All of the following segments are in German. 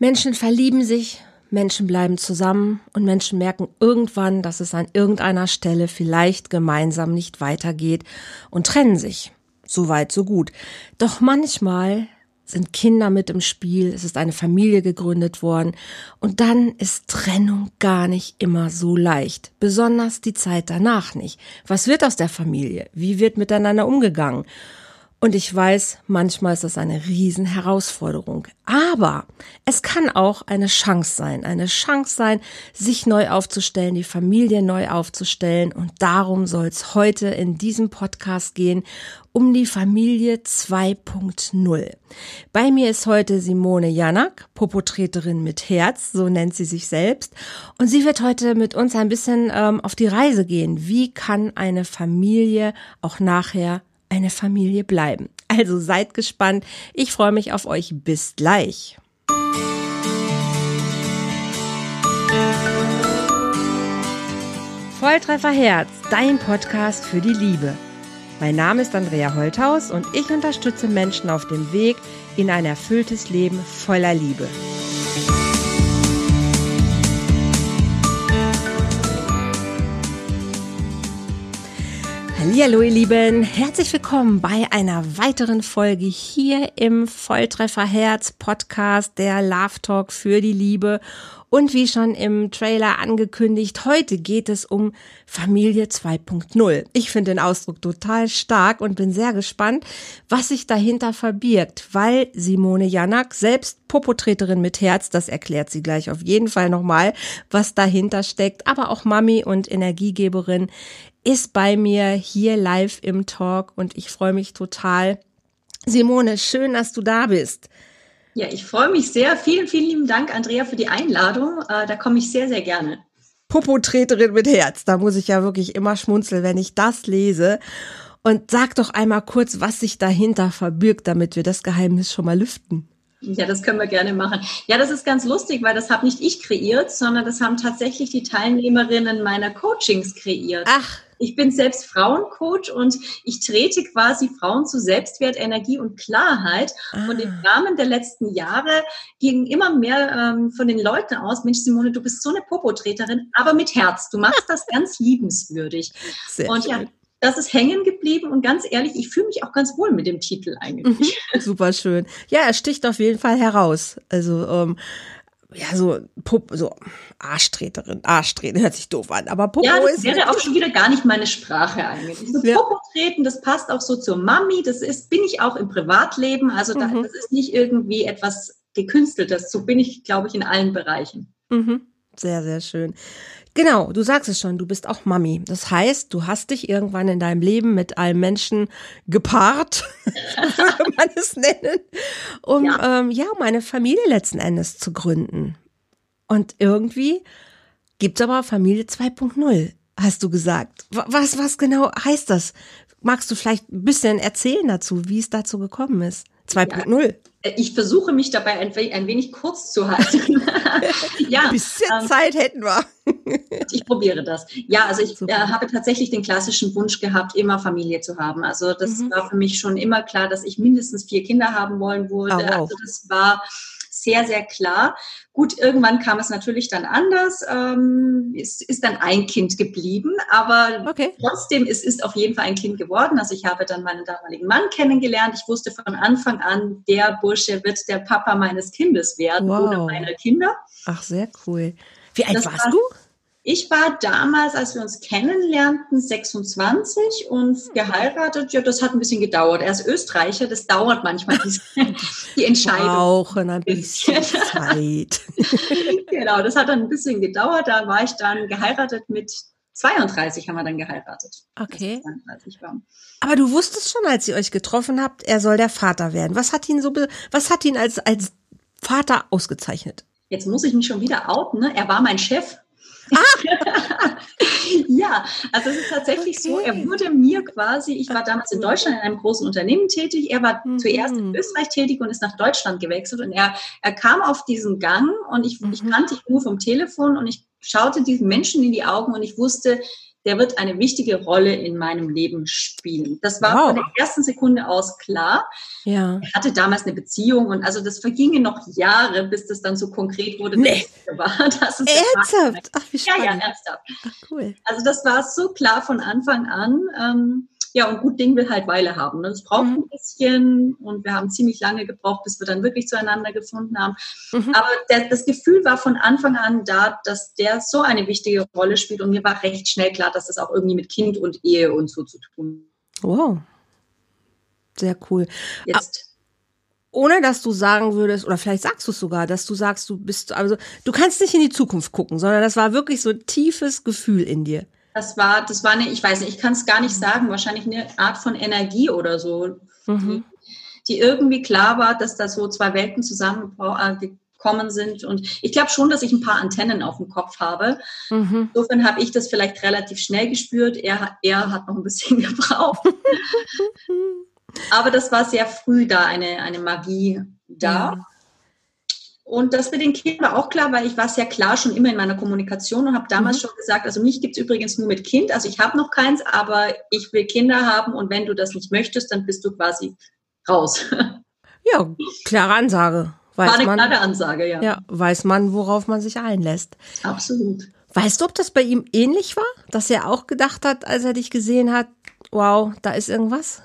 Menschen verlieben sich, Menschen bleiben zusammen und Menschen merken irgendwann, dass es an irgendeiner Stelle vielleicht gemeinsam nicht weitergeht und trennen sich. So weit, so gut. Doch manchmal sind Kinder mit im Spiel, es ist eine Familie gegründet worden und dann ist Trennung gar nicht immer so leicht, besonders die Zeit danach nicht. Was wird aus der Familie? Wie wird miteinander umgegangen? Und ich weiß, manchmal ist das eine Riesenherausforderung. Aber es kann auch eine Chance sein. Eine Chance sein, sich neu aufzustellen, die Familie neu aufzustellen. Und darum soll es heute in diesem Podcast gehen, um die Familie 2.0. Bei mir ist heute Simone Janak, Popotreterin mit Herz, so nennt sie sich selbst. Und sie wird heute mit uns ein bisschen ähm, auf die Reise gehen. Wie kann eine Familie auch nachher eine Familie bleiben. Also seid gespannt. Ich freue mich auf euch. Bis gleich. Volltreffer Herz, dein Podcast für die Liebe. Mein Name ist Andrea Holthaus und ich unterstütze Menschen auf dem Weg in ein erfülltes Leben voller Liebe. Hallo ihr Lieben, herzlich willkommen bei einer weiteren Folge hier im Volltreffer Herz Podcast der Love Talk für die Liebe und wie schon im Trailer angekündigt, heute geht es um Familie 2.0. Ich finde den Ausdruck total stark und bin sehr gespannt, was sich dahinter verbirgt, weil Simone Janak, selbst Popotreterin mit Herz, das erklärt sie gleich auf jeden Fall nochmal, was dahinter steckt, aber auch Mami und Energiegeberin ist bei mir hier live im Talk und ich freue mich total. Simone, schön, dass du da bist. Ja, ich freue mich sehr. Vielen, vielen lieben Dank, Andrea, für die Einladung. Äh, da komme ich sehr, sehr gerne. Popotreterin mit Herz. Da muss ich ja wirklich immer schmunzeln, wenn ich das lese. Und sag doch einmal kurz, was sich dahinter verbirgt, damit wir das Geheimnis schon mal lüften. Ja, das können wir gerne machen. Ja, das ist ganz lustig, weil das habe nicht ich kreiert, sondern das haben tatsächlich die Teilnehmerinnen meiner Coachings kreiert. Ach, ich bin selbst Frauencoach und ich trete quasi Frauen zu Selbstwert, Energie und Klarheit. Ah. Und im Rahmen der letzten Jahre ging immer mehr ähm, von den Leuten aus, Mensch Simone, du bist so eine Popotreterin, aber mit Herz. Du machst das ganz liebenswürdig. Sehr und ja, das ist hängen geblieben und ganz ehrlich, ich fühle mich auch ganz wohl mit dem Titel eigentlich. Mhm, super schön. Ja, er sticht auf jeden Fall heraus. Also ähm, ja, so, Pup, so Arschtreterin, Arschtreterin hört sich doof an, aber Popo ja, das ist. wäre auch schon wieder gar nicht meine Sprache eigentlich. So ja. Popo treten, das passt auch so zur Mami, das ist, bin ich auch im Privatleben, also da, mhm. das ist nicht irgendwie etwas gekünsteltes, so bin ich, glaube ich, in allen Bereichen. Mhm. Sehr, sehr schön. Genau, du sagst es schon, du bist auch Mami. Das heißt, du hast dich irgendwann in deinem Leben mit einem Menschen gepaart, würde man es nennen, um ja. Ähm, ja, um eine Familie letzten Endes zu gründen. Und irgendwie gibt es aber Familie 2.0, hast du gesagt. Was, was genau heißt das? Magst du vielleicht ein bisschen erzählen dazu, wie es dazu gekommen ist? 2.0. Ja. Äh, ich versuche mich dabei ein, ein wenig kurz zu halten. ja, ein bisschen ähm, Zeit hätten wir. ich probiere das. Ja, also ich äh, habe tatsächlich den klassischen Wunsch gehabt, immer Familie zu haben. Also das mhm. war für mich schon immer klar, dass ich mindestens vier Kinder haben wollen würde. Oh, wow. Also das war sehr, sehr klar. Gut, irgendwann kam es natürlich dann anders. Ähm, es ist dann ein Kind geblieben, aber okay. trotzdem, es ist auf jeden Fall ein Kind geworden. Also ich habe dann meinen damaligen Mann kennengelernt. Ich wusste von Anfang an, der Bursche wird der Papa meines Kindes werden wow. oder meiner Kinder. Ach, sehr cool. Wie alt das warst war, du? Ich war damals, als wir uns kennenlernten, 26 und geheiratet. Ja, das hat ein bisschen gedauert. Er ist Österreicher, das dauert manchmal die, Entscheidung. Brauchen ein bisschen Zeit. genau, das hat dann ein bisschen gedauert. Da war ich dann geheiratet mit 32 haben wir dann geheiratet. Okay. Aber du wusstest schon, als ihr euch getroffen habt, er soll der Vater werden. Was hat ihn so, was hat ihn als, als Vater ausgezeichnet? Jetzt muss ich mich schon wieder outen. Ne? Er war mein Chef. Ja, also es ist tatsächlich okay. so, er wurde mir quasi, ich war damals in Deutschland in einem großen Unternehmen tätig, er war mhm. zuerst in Österreich tätig und ist nach Deutschland gewechselt und er, er kam auf diesen Gang und ich, mhm. ich kannte ihn nur vom Telefon und ich schaute diesen Menschen in die Augen und ich wusste, der wird eine wichtige Rolle in meinem Leben spielen. Das war wow. von der ersten Sekunde aus klar. Ja. Er hatte damals eine Beziehung und also das vergingen noch Jahre, bis das dann so konkret wurde. Nee. War, dass es ernsthaft? Ach, wie spannend. Ja, ja, ernsthaft. Ach, cool. Also das war so klar von Anfang an. Ähm, ja, und gut Ding will halt Weile haben. Ne? Das braucht mhm. ein bisschen und wir haben ziemlich lange gebraucht, bis wir dann wirklich zueinander gefunden haben. Mhm. Aber der, das Gefühl war von Anfang an da, dass der so eine wichtige Rolle spielt und mir war recht schnell klar, dass das auch irgendwie mit Kind und Ehe und so zu tun. Wow. Sehr cool. Jetzt. ohne dass du sagen würdest, oder vielleicht sagst du es sogar, dass du sagst, du bist, also du kannst nicht in die Zukunft gucken, sondern das war wirklich so ein tiefes Gefühl in dir. Das war, das war eine, ich weiß nicht, ich kann es gar nicht sagen, wahrscheinlich eine Art von Energie oder so, mhm. die, die, irgendwie klar war, dass da so zwei Welten zusammengekommen sind. Und ich glaube schon, dass ich ein paar Antennen auf dem Kopf habe. Mhm. Insofern habe ich das vielleicht relativ schnell gespürt. Er, er hat noch ein bisschen gebraucht. Aber das war sehr früh da, eine, eine Magie da. Ja. Und das mit den Kindern war auch klar, weil ich war sehr klar schon immer in meiner Kommunikation und habe damals mhm. schon gesagt, also mich gibt es übrigens nur mit Kind. Also ich habe noch keins, aber ich will Kinder haben und wenn du das nicht möchtest, dann bist du quasi raus. Ja, klare Ansage. Weiß war eine man, klare Ansage, ja. Ja, weiß man, worauf man sich einlässt. Absolut. Weißt du, ob das bei ihm ähnlich war? Dass er auch gedacht hat, als er dich gesehen hat, wow, da ist irgendwas?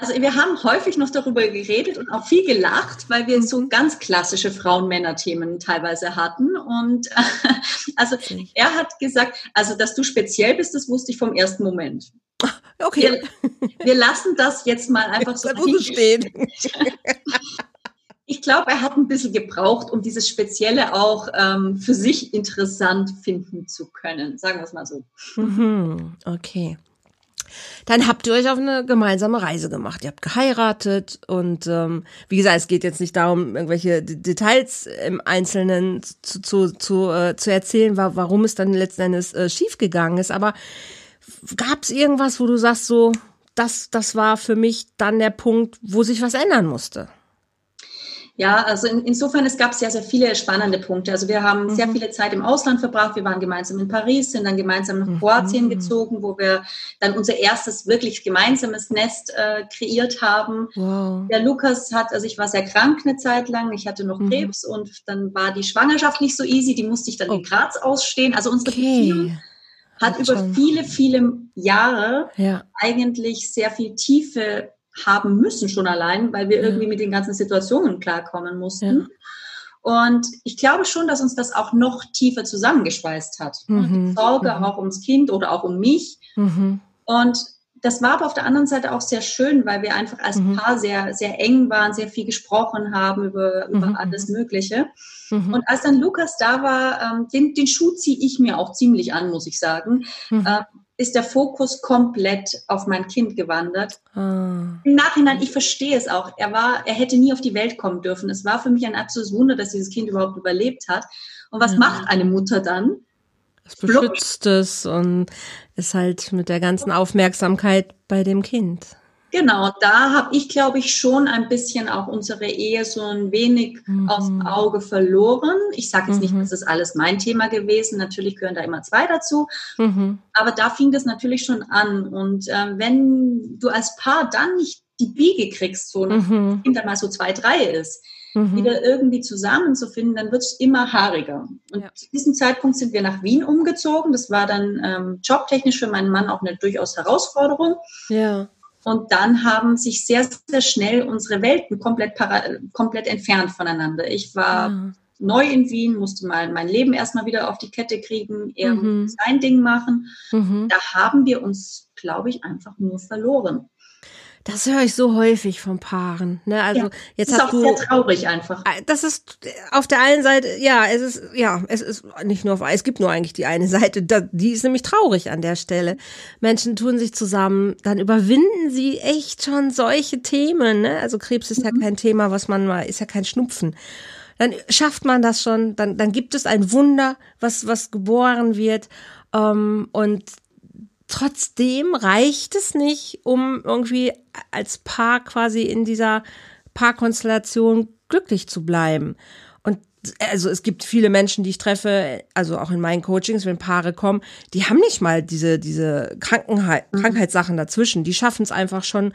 Also wir haben häufig noch darüber geredet und auch viel gelacht, weil wir so mhm. ganz klassische Frauen-Männer-Themen teilweise hatten. Und also er hat gesagt, also dass du speziell bist, das wusste ich vom ersten Moment. Okay. Wir, wir lassen das jetzt mal einfach so stehen. Ich glaube, er hat ein bisschen gebraucht, um dieses Spezielle auch ähm, für sich interessant finden zu können. Sagen wir es mal so. Mhm, okay. Dann habt ihr euch auf eine gemeinsame Reise gemacht. Ihr habt geheiratet und ähm, wie gesagt, es geht jetzt nicht darum, irgendwelche D Details im Einzelnen zu, zu, zu, äh, zu erzählen, warum es dann letzten Endes äh, schiefgegangen ist. Aber gab es irgendwas, wo du sagst, so, das, das war für mich dann der Punkt, wo sich was ändern musste? Ja, also in, insofern, es gab sehr, sehr viele spannende Punkte. Also wir haben mhm. sehr viele Zeit im Ausland verbracht. Wir waren gemeinsam in Paris, sind dann gemeinsam nach mhm. Kroatien gezogen, wo wir dann unser erstes wirklich gemeinsames Nest äh, kreiert haben. Wow. Der Lukas hat, also ich war sehr krank eine Zeit lang. Ich hatte noch mhm. Krebs und dann war die Schwangerschaft nicht so easy. Die musste ich dann oh. in Graz ausstehen. Also unsere okay. Beziehung hat, hat über schon. viele, viele Jahre ja. eigentlich sehr viel Tiefe haben müssen schon allein, weil wir irgendwie mit den ganzen Situationen klarkommen mussten. Ja. Und ich glaube schon, dass uns das auch noch tiefer zusammengeschweißt hat. Mhm. Die Sorge mhm. auch ums Kind oder auch um mich. Mhm. Und das war aber auf der anderen Seite auch sehr schön, weil wir einfach als mhm. Paar sehr, sehr eng waren, sehr viel gesprochen haben über, über mhm. alles Mögliche. Mhm. Und als dann Lukas da war, ähm, den, den Schuh ziehe ich mir auch ziemlich an, muss ich sagen. Äh, ist der Fokus komplett auf mein Kind gewandert. Ah. Im Nachhinein, ich verstehe es auch. Er war, er hätte nie auf die Welt kommen dürfen. Es war für mich ein absolutes Wunder, dass dieses Kind überhaupt überlebt hat. Und was ja. macht eine Mutter dann? Es beschützt es und ist halt mit der ganzen Aufmerksamkeit bei dem Kind. Genau, da habe ich, glaube ich, schon ein bisschen auch unsere Ehe so ein wenig mhm. aus dem Auge verloren. Ich sage jetzt mhm. nicht, das ist alles mein Thema gewesen. Natürlich gehören da immer zwei dazu. Mhm. Aber da fing das natürlich schon an. Und äh, wenn du als Paar dann nicht die Biege kriegst, so mhm. Kind dann mal so zwei, drei ist, mhm. wieder irgendwie zusammenzufinden, dann wird es immer haariger. Und ja. zu diesem Zeitpunkt sind wir nach Wien umgezogen. Das war dann ähm, jobtechnisch für meinen Mann auch eine durchaus Herausforderung. Ja. Und dann haben sich sehr, sehr schnell unsere Welten komplett, komplett entfernt voneinander. Ich war ja. neu in Wien, musste mal mein Leben erstmal wieder auf die Kette kriegen, er mhm. sein Ding machen. Mhm. Da haben wir uns, glaube ich, einfach nur verloren. Das höre ich so häufig von Paaren. Ne? Also ja, jetzt das ist auch du, sehr traurig einfach. Ah, das ist auf der einen Seite, ja, es ist, ja, es ist nicht nur auf, es gibt nur eigentlich die eine Seite, die ist nämlich traurig an der Stelle. Menschen tun sich zusammen, dann überwinden sie echt schon solche Themen. Ne? Also Krebs ist mhm. ja kein Thema, was man mal, ist ja kein Schnupfen dann schafft man das schon, dann, dann gibt es ein Wunder, was, was geboren wird. Ähm, und trotzdem reicht es nicht, um irgendwie als Paar quasi in dieser Paarkonstellation glücklich zu bleiben. Und also es gibt viele Menschen, die ich treffe, also auch in meinen Coachings, wenn Paare kommen, die haben nicht mal diese, diese Krankenheit, mhm. Krankheitssachen dazwischen. Die schaffen es einfach schon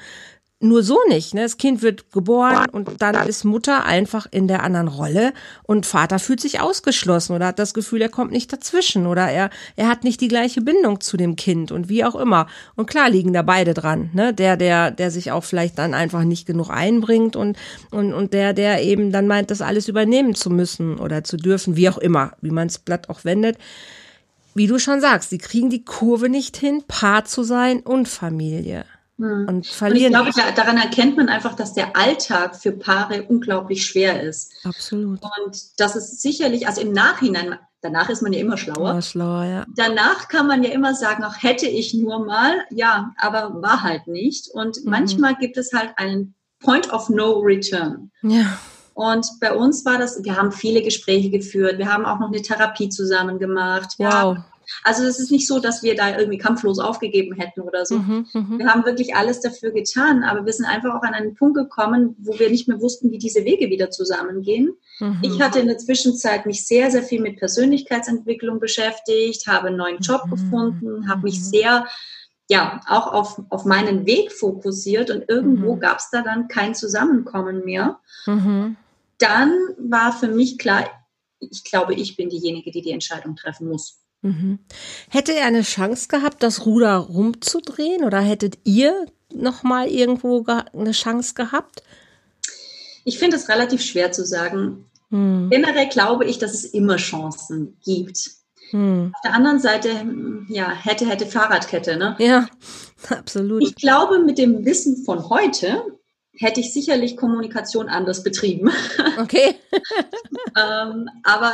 nur so nicht. Ne? Das Kind wird geboren und dann ist Mutter einfach in der anderen Rolle und Vater fühlt sich ausgeschlossen oder hat das Gefühl, er kommt nicht dazwischen oder er, er hat nicht die gleiche Bindung zu dem Kind und wie auch immer. Und klar liegen da beide dran. Ne? Der, der, der sich auch vielleicht dann einfach nicht genug einbringt und, und, und der, der eben dann meint, das alles übernehmen zu müssen oder zu dürfen, wie auch immer, wie man es Blatt auch wendet wie du schon sagst, sie kriegen die Kurve nicht hin, Paar zu sein und Familie. Hm. Und verlieren. Und ich glaube, daran erkennt man einfach, dass der Alltag für Paare unglaublich schwer ist. Absolut. Und das ist sicherlich, also im Nachhinein, danach ist man ja immer schlauer. Immer schlauer, ja. Danach kann man ja immer sagen, auch hätte ich nur mal, ja, aber war halt nicht. Und mhm. manchmal gibt es halt einen Point of No Return. Ja. Und bei uns war das, wir haben viele Gespräche geführt, wir haben auch noch eine Therapie zusammen gemacht. Wow. Also es ist nicht so, dass wir da irgendwie kampflos aufgegeben hätten oder so. Mhm, mhm, wir haben wirklich alles dafür getan, aber wir sind einfach auch an einen Punkt gekommen, wo wir nicht mehr wussten, wie diese Wege wieder zusammengehen. Mhm. Ich hatte in der Zwischenzeit mich sehr, sehr viel mit Persönlichkeitsentwicklung beschäftigt, habe einen neuen Job mhm, gefunden, habe mich mhm. sehr ja, auch auf, auf meinen Weg fokussiert und irgendwo mhm. gab es da dann kein Zusammenkommen mehr. Dann war für mich klar, ich glaube, ich bin diejenige, die die Entscheidung treffen muss. Mhm. Hätte er eine Chance gehabt, das Ruder rumzudrehen oder hättet ihr noch mal irgendwo eine Chance gehabt? Ich finde es relativ schwer zu sagen. Hm. Generell glaube ich, dass es immer Chancen gibt. Hm. Auf der anderen Seite, ja, hätte, hätte Fahrradkette, ne? Ja, absolut. Ich glaube, mit dem Wissen von heute hätte ich sicherlich Kommunikation anders betrieben. Okay. ähm, aber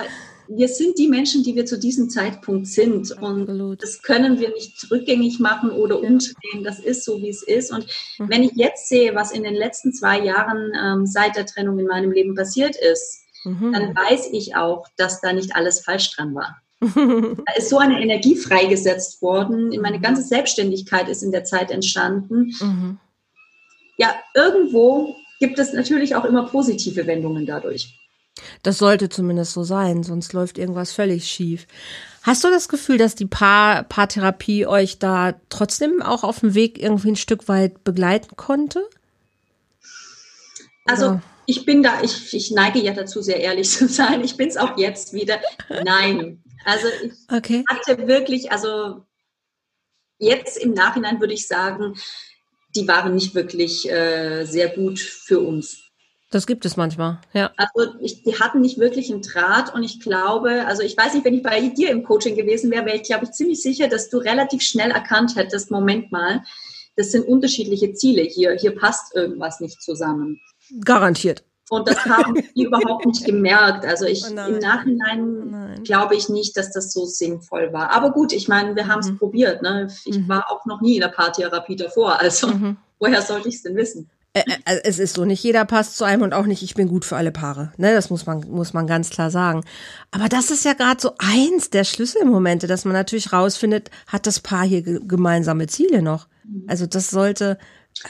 wir sind die Menschen, die wir zu diesem Zeitpunkt sind. Und Absolut. das können wir nicht rückgängig machen oder umdrehen. Das ist so, wie es ist. Und mhm. wenn ich jetzt sehe, was in den letzten zwei Jahren ähm, seit der Trennung in meinem Leben passiert ist, mhm. dann weiß ich auch, dass da nicht alles falsch dran war. da ist so eine Energie freigesetzt worden. Meine ganze Selbstständigkeit ist in der Zeit entstanden. Mhm. Ja, irgendwo gibt es natürlich auch immer positive Wendungen dadurch. Das sollte zumindest so sein, sonst läuft irgendwas völlig schief. Hast du das Gefühl, dass die Paar Paartherapie euch da trotzdem auch auf dem Weg irgendwie ein Stück weit begleiten konnte? Also ich bin da, ich, ich neige ja dazu, sehr ehrlich zu sein. Ich bin es auch jetzt wieder. Nein. Also ich okay. hatte wirklich, also jetzt im Nachhinein würde ich sagen, die waren nicht wirklich äh, sehr gut für uns. Das gibt es manchmal, ja. Also ich, die hatten nicht wirklich einen Draht und ich glaube, also ich weiß nicht, wenn ich bei dir im Coaching gewesen wäre, wäre ich, glaube ich, ziemlich sicher, dass du relativ schnell erkannt hättest, Moment mal, das sind unterschiedliche Ziele hier, hier passt irgendwas nicht zusammen. Garantiert. Und das haben die überhaupt nicht gemerkt. Also ich oh im Nachhinein oh glaube ich nicht, dass das so sinnvoll war. Aber gut, ich meine, wir haben es mhm. probiert. Ne? Ich mhm. war auch noch nie in der Paartherapie davor. Also mhm. woher sollte ich es denn wissen? Äh, äh, es ist so, nicht jeder passt zu einem und auch nicht, ich bin gut für alle Paare. Ne, das muss man, muss man ganz klar sagen. Aber das ist ja gerade so eins der Schlüsselmomente, dass man natürlich rausfindet, hat das Paar hier gemeinsame Ziele noch? Also das sollte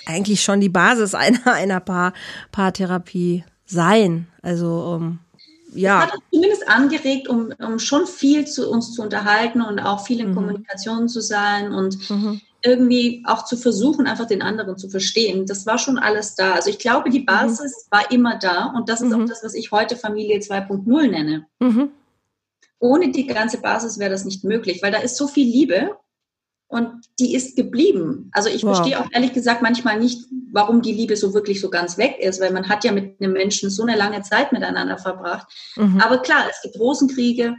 eigentlich schon die Basis einer, einer Paar, Paartherapie sein. Also, um, ja. Das hat uns zumindest angeregt, um, um schon viel zu uns zu unterhalten und auch viel in mhm. Kommunikation zu sein und mhm irgendwie auch zu versuchen, einfach den anderen zu verstehen. Das war schon alles da. Also ich glaube, die mhm. Basis mhm. war immer da und das ist mhm. auch das, was ich heute Familie 2.0 nenne. Mhm. Ohne die ganze Basis wäre das nicht möglich, weil da ist so viel Liebe und die ist geblieben. Also ich wow. verstehe auch ehrlich gesagt manchmal nicht, warum die Liebe so wirklich so ganz weg ist, weil man hat ja mit einem Menschen so eine lange Zeit miteinander verbracht. Mhm. Aber klar, es gibt Rosenkriege.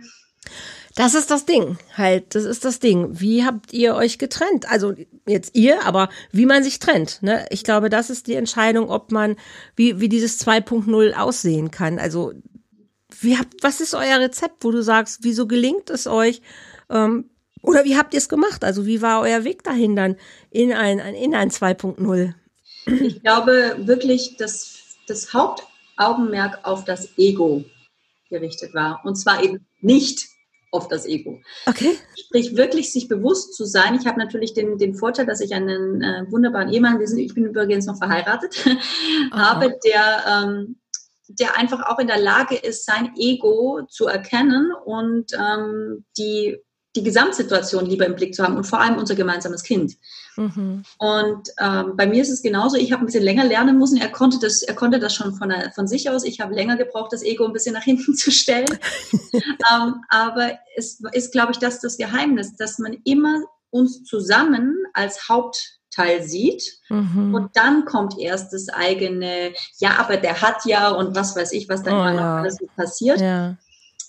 Das ist das Ding, halt, das ist das Ding. Wie habt ihr euch getrennt? Also jetzt ihr, aber wie man sich trennt. Ne? Ich glaube, das ist die Entscheidung, ob man, wie, wie dieses 2.0 aussehen kann. Also wie habt, was ist euer Rezept, wo du sagst, wieso gelingt es euch? Ähm, oder wie habt ihr es gemacht? Also wie war euer Weg dahin dann in ein, in ein 2.0? Ich glaube wirklich, dass das Hauptaugenmerk auf das Ego gerichtet war. Und zwar eben nicht auf das Ego. Okay. Sprich, wirklich sich bewusst zu sein. Ich habe natürlich den, den Vorteil, dass ich einen äh, wunderbaren Ehemann, sind, ich bin übrigens noch verheiratet, habe, der ähm, der einfach auch in der Lage ist, sein Ego zu erkennen und ähm, die die Gesamtsituation lieber im Blick zu haben und vor allem unser gemeinsames Kind. Mhm. Und ähm, bei mir ist es genauso. Ich habe ein bisschen länger lernen müssen. Er konnte das, er konnte das schon von, von sich aus. Ich habe länger gebraucht, das Ego ein bisschen nach hinten zu stellen. ähm, aber es ist, glaube ich, das das Geheimnis, dass man immer uns zusammen als Hauptteil sieht mhm. und dann kommt erst das eigene, ja, aber der hat ja und was weiß ich, was dann oh, ja. alles so passiert. Ja.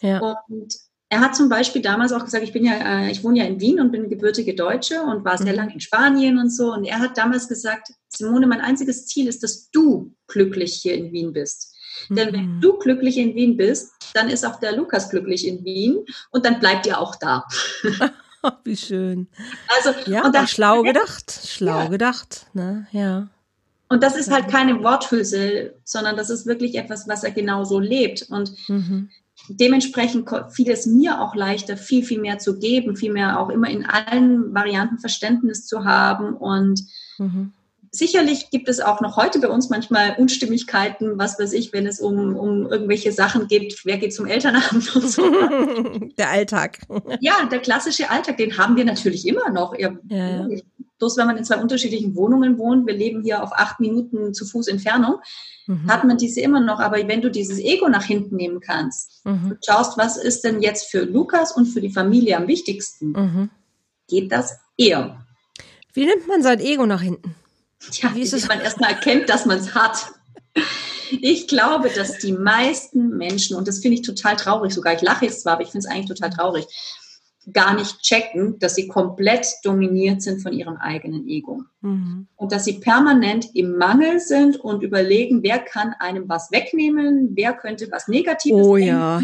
Ja. Und er hat zum Beispiel damals auch gesagt, ich bin ja, äh, ich wohne ja in Wien und bin gebürtige Deutsche und war sehr mhm. lange in Spanien und so. Und er hat damals gesagt, Simone, mein einziges Ziel ist, dass du glücklich hier in Wien bist. Mhm. Denn wenn mhm. du glücklich in Wien bist, dann ist auch der Lukas glücklich in Wien und dann bleibt ihr auch da. Wie schön. Also, ja, und das, schlau gedacht, schlau ja. gedacht, ne, ja. Und das ist halt keine Worthülse, sondern das ist wirklich etwas, was er genauso lebt. Und mhm dementsprechend fiel es mir auch leichter, viel, viel mehr zu geben, viel mehr auch immer in allen Varianten Verständnis zu haben. Und mhm. sicherlich gibt es auch noch heute bei uns manchmal Unstimmigkeiten, was weiß ich, wenn es um, um irgendwelche Sachen geht, wer geht zum Elternabend und so. Der Alltag. Ja, der klassische Alltag, den haben wir natürlich immer noch. Ja, ja. Bloß wenn man in zwei unterschiedlichen Wohnungen wohnt, wir leben hier auf acht Minuten zu Fuß Entfernung, mhm. hat man diese immer noch. Aber wenn du dieses Ego nach hinten nehmen kannst, mhm. schaust, was ist denn jetzt für Lukas und für die Familie am wichtigsten, mhm. geht das eher. Wie nimmt man sein Ego nach hinten? Ja, wie ist es? man erstmal erkennt, dass man es hat. Ich glaube, dass die meisten Menschen, und das finde ich total traurig sogar, ich lache jetzt zwar, aber ich finde es eigentlich total traurig, gar nicht checken, dass sie komplett dominiert sind von ihrem eigenen Ego. Mhm. Und dass sie permanent im Mangel sind und überlegen, wer kann einem was wegnehmen, wer könnte was Negatives oh, ja.